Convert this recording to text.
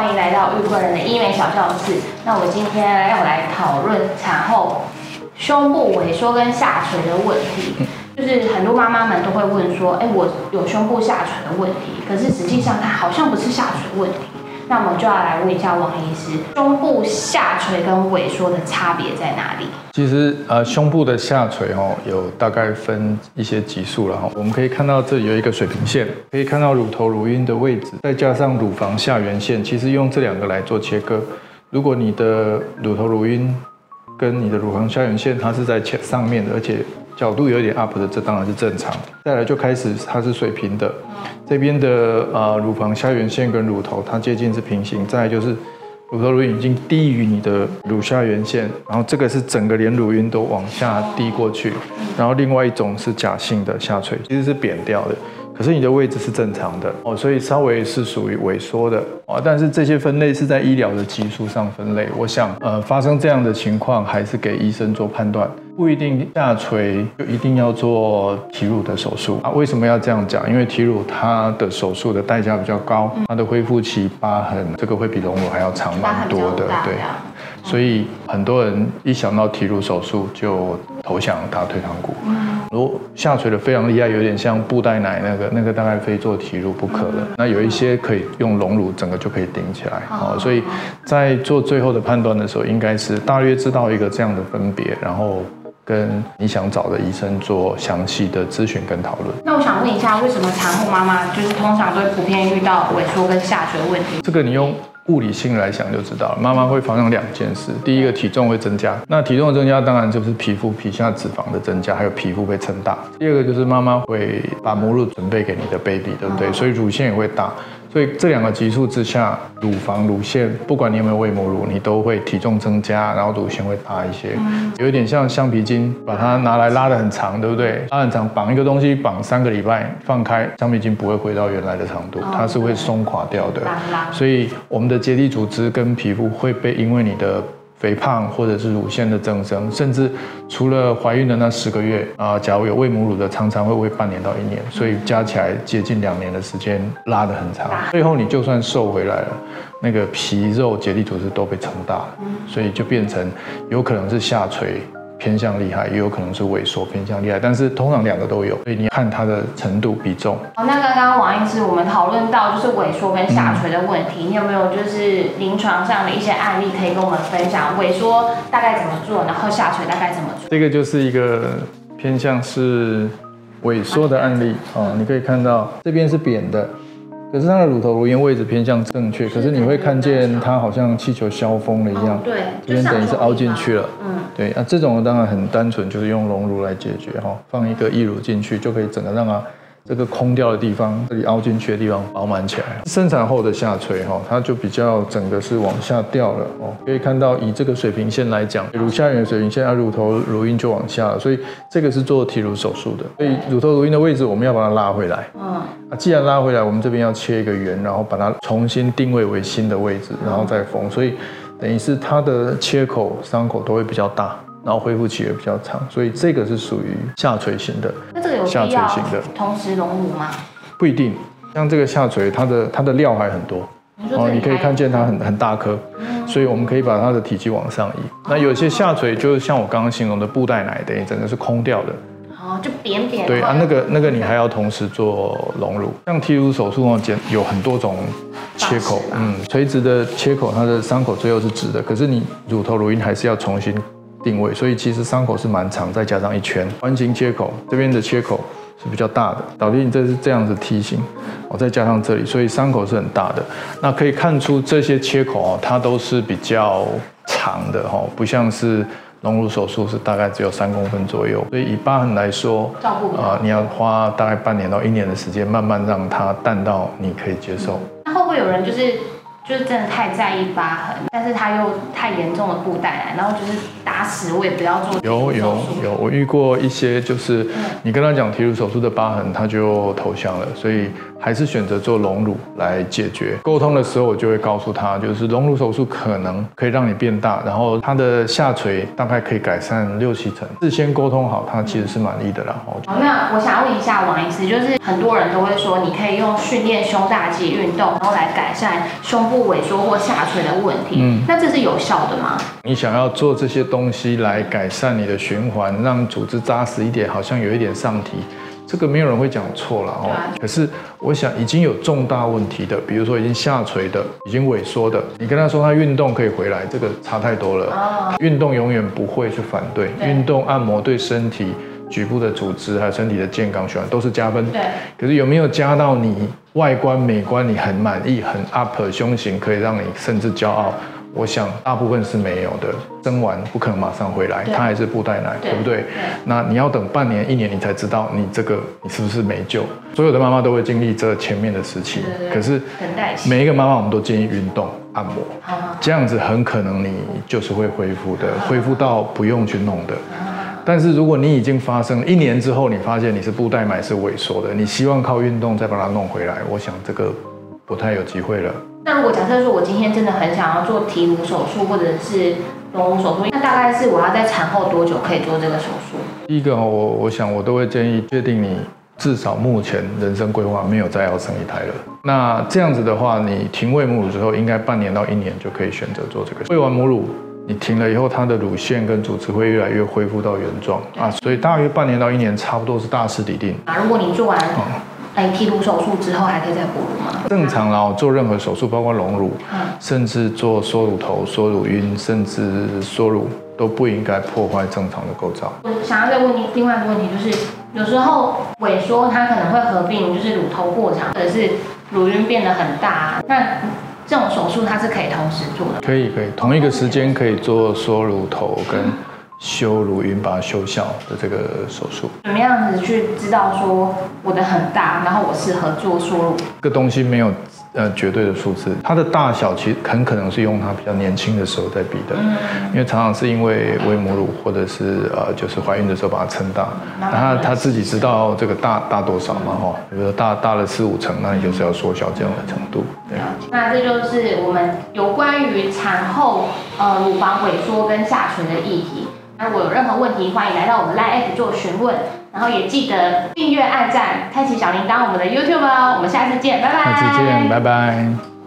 欢迎来到玉贵人的医美小教室。那我今天要来讨论产后胸部萎缩跟下垂的问题。就是很多妈妈们都会问说，哎，我有胸部下垂的问题，可是实际上它好像不是下垂问题。那我们就要来问一下王医师，胸部下垂跟萎缩的差别在哪里？其实呃，胸部的下垂哦，有大概分一些级数了哈。我们可以看到这里有一个水平线，可以看到乳头乳晕的位置，再加上乳房下缘线，其实用这两个来做切割。如果你的乳头乳晕跟你的乳房下缘线它是在前上面的，而且角度有一点 up 的，这当然是正常。再来就开始它是水平的，这边的呃乳房下缘线跟乳头它接近是平行。再来就是乳头乳晕已经低于你的乳下缘线，然后这个是整个连乳晕都往下低过去。然后另外一种是假性的下垂，其实是扁掉的。可是你的位置是正常的哦，所以稍微是属于萎缩的哦。但是这些分类是在医疗的级数上分类。我想，呃，发生这样的情况，还是给医生做判断，不一定下垂就一定要做体乳的手术啊。为什么要这样讲？因为体乳它的手术的代价比较高，它的恢复期疤痕这个会比隆乳还要长蛮多的，对。所以很多人一想到体乳手术就投降打退堂鼓。如下垂的非常厉害，有点像布袋奶那个，那个大概非做提乳不可了。那有一些可以用隆乳，整个就可以顶起来。哦，所以在做最后的判断的时候，应该是大约知道一个这样的分别，然后跟你想找的医生做详细的咨询跟讨论。那我想问一下，为什么产后妈妈就是通常都会普遍遇到萎缩跟下垂问题？这个你用。物理性来想就知道了，妈妈会发生两件事。第一个，体重会增加，那体重的增加当然就是皮肤皮下脂肪的增加，还有皮肤被撑大。第二个就是妈妈会把母乳准备给你的 baby，对不对？所以乳腺也会大。所以这两个激素之下，乳房、乳腺，不管你有没有喂母乳，你都会体重增加，然后乳腺会大一些，有一点像橡皮筋，把它拿来拉得很长，对不对？拉很长，绑一个东西绑三个礼拜，放开，橡皮筋不会回到原来的长度，它是会松垮掉的。所以我们的结缔组织跟皮肤会被因为你的。肥胖或者是乳腺的增生，甚至除了怀孕的那十个月啊，假如有喂母乳的，常常会喂半年到一年，所以加起来接近两年的时间，拉得很长。最后你就算瘦回来了，那个皮肉结缔组织都被撑大了，所以就变成有可能是下垂。偏向厉害，也有可能是萎缩偏向厉害，但是通常两个都有，所以你看它的程度比重。哦，那刚刚王医师我们讨论到就是萎缩跟下垂的问题，你有没有就是临床上的一些案例可以跟我们分享？萎缩大概怎么做，然后下垂大概怎么做？这个就是一个偏向是萎缩的案例哦，你可以看到这边是扁的。可是它的乳头乳晕位置偏向正确，可是你会看见它好像气球消风了一样，对，这边等于是凹进去了，嗯，对，啊，这种当然很单纯，就是用隆乳来解决哈，放一个义乳进去就可以整个让它。这个空掉的地方，这里凹进去的地方饱满起来。生产后的下垂哈，它就比较整个是往下掉了哦。可以看到，以这个水平线来讲，乳下缘水平线，啊，乳头乳晕就往下了，所以这个是做提乳手术的。所以乳头乳晕的位置，我们要把它拉回来。嗯，啊，既然拉回来，我们这边要切一个圆，然后把它重新定位为新的位置，然后再缝。所以等于是它的切口伤口都会比较大。然后恢复期也比较长，所以这个是属于下垂型的。那这个有下垂型的同时隆乳吗？不一定，像这个下垂，它的它的料还很多。哦，你可以看见它很很大颗，所以我们可以把它的体积往上移。那有些下垂就是像我刚刚形容的布袋奶，等于整个是空掉的。哦，就扁扁。对啊，那个那个你还要同时做隆乳。像提乳手术哦，剪有很多种切口，嗯，垂直的切口，它的伤口最后是直的，可是你乳头乳晕还是要重新。定位，所以其实伤口是蛮长，再加上一圈环形切口，这边的切口是比较大的。导弟，你这是这样子梯形，哦再加上这里，所以伤口是很大的。那可以看出这些切口哦，它都是比较长的哈，不像是隆乳手术是大概只有三公分左右。所以以疤痕来说，啊，你要花大概半年到一年的时间，慢慢让它淡到你可以接受。那会不会有人就是？就是真的太在意疤痕，但是他又太严重的布袋来，然后就是打死我也不要做。有有有，我遇过一些，就是你跟他讲提乳手术的疤痕，他就投降了，所以还是选择做隆乳来解决。沟通的时候，我就会告诉他，就是隆乳手术可能可以让你变大，然后他的下垂大概可以改善六七成。事先沟通好，他其实是满意的啦。好，那我想问一下王医师，就是很多人都会说，你可以用训练胸大肌运动，然后来改善胸部萎缩或下垂的问题。嗯，那这是有效的吗？你想要做这些东西来改善你的循环，让组织扎实一点，好像有一点上提。这个没有人会讲错了哦。可是我想已经有重大问题的，比如说已经下垂的、已经萎缩的，你跟他说他运动可以回来，这个差太多了。哦。运动永远不会去反对，运动按摩对身体局部的组织还有身体的健康循环都是加分。对。可是有没有加到你外观美观你很满意、很 up 胸型，可以让你甚至骄傲？我想大部分是没有的，生完不可能马上回来，他还是布袋奶，对不对？那你要等半年、一年，你才知道你这个你是不是没救。所有的妈妈都会经历这前面的时期，可是每一个妈妈我们都建议运动按摩，这样子很可能你就是会恢复的，恢复到不用去弄的。但是如果你已经发生一年之后，你发现你是布袋奶是萎缩的，你希望靠运动再把它弄回来，我想这个不太有机会了。那如果假设说我今天真的很想要做提乳手术或者是隆乳手术，那大概是我要在产后多久可以做这个手术？第一个，我我想我都会建议确定你至少目前人生规划没有再要生一胎了。那这样子的话，你停喂母乳之后，应该半年到一年就可以选择做这个。喂完母乳，你停了以后，它的乳腺跟组织会越来越恢复到原状啊，所以大约半年到一年，差不多是大势已定啊。如果你做完。哎，剔乳手术之后还可以再哺乳吗？正常啦，做任何手术，包括隆乳，嗯甚至做缩乳头、缩乳晕，甚至缩乳，都不应该破坏正常的构造。我想要再问你另外一个问题，就是有时候萎缩它可能会合并，就是乳头过长，或者是乳晕变得很大，那这种手术它是可以同时做的？可以，可以，同一个时间可以做缩乳头跟。修乳晕把它修小的这个手术，怎么样子去知道说我的很大，然后我适合做缩乳？这个东西没有呃绝对的数字，它的大小其实很可能是用它比较年轻的时候在比的，嗯因为常常是因为喂母乳或者是呃就是怀孕的时候把它撑大，那他他自己知道这个大大多少嘛哈，比如说大大了四五成，那你就是要缩小这样的程度。对，那这就是我们有关于产后呃乳房萎缩跟下垂的议题。如果有任何问题，欢迎来到我们 Line App 做询问，然后也记得订阅、按赞、开启小铃铛，我们的 YouTube 哦。我们下次见，拜拜。下次见，拜拜。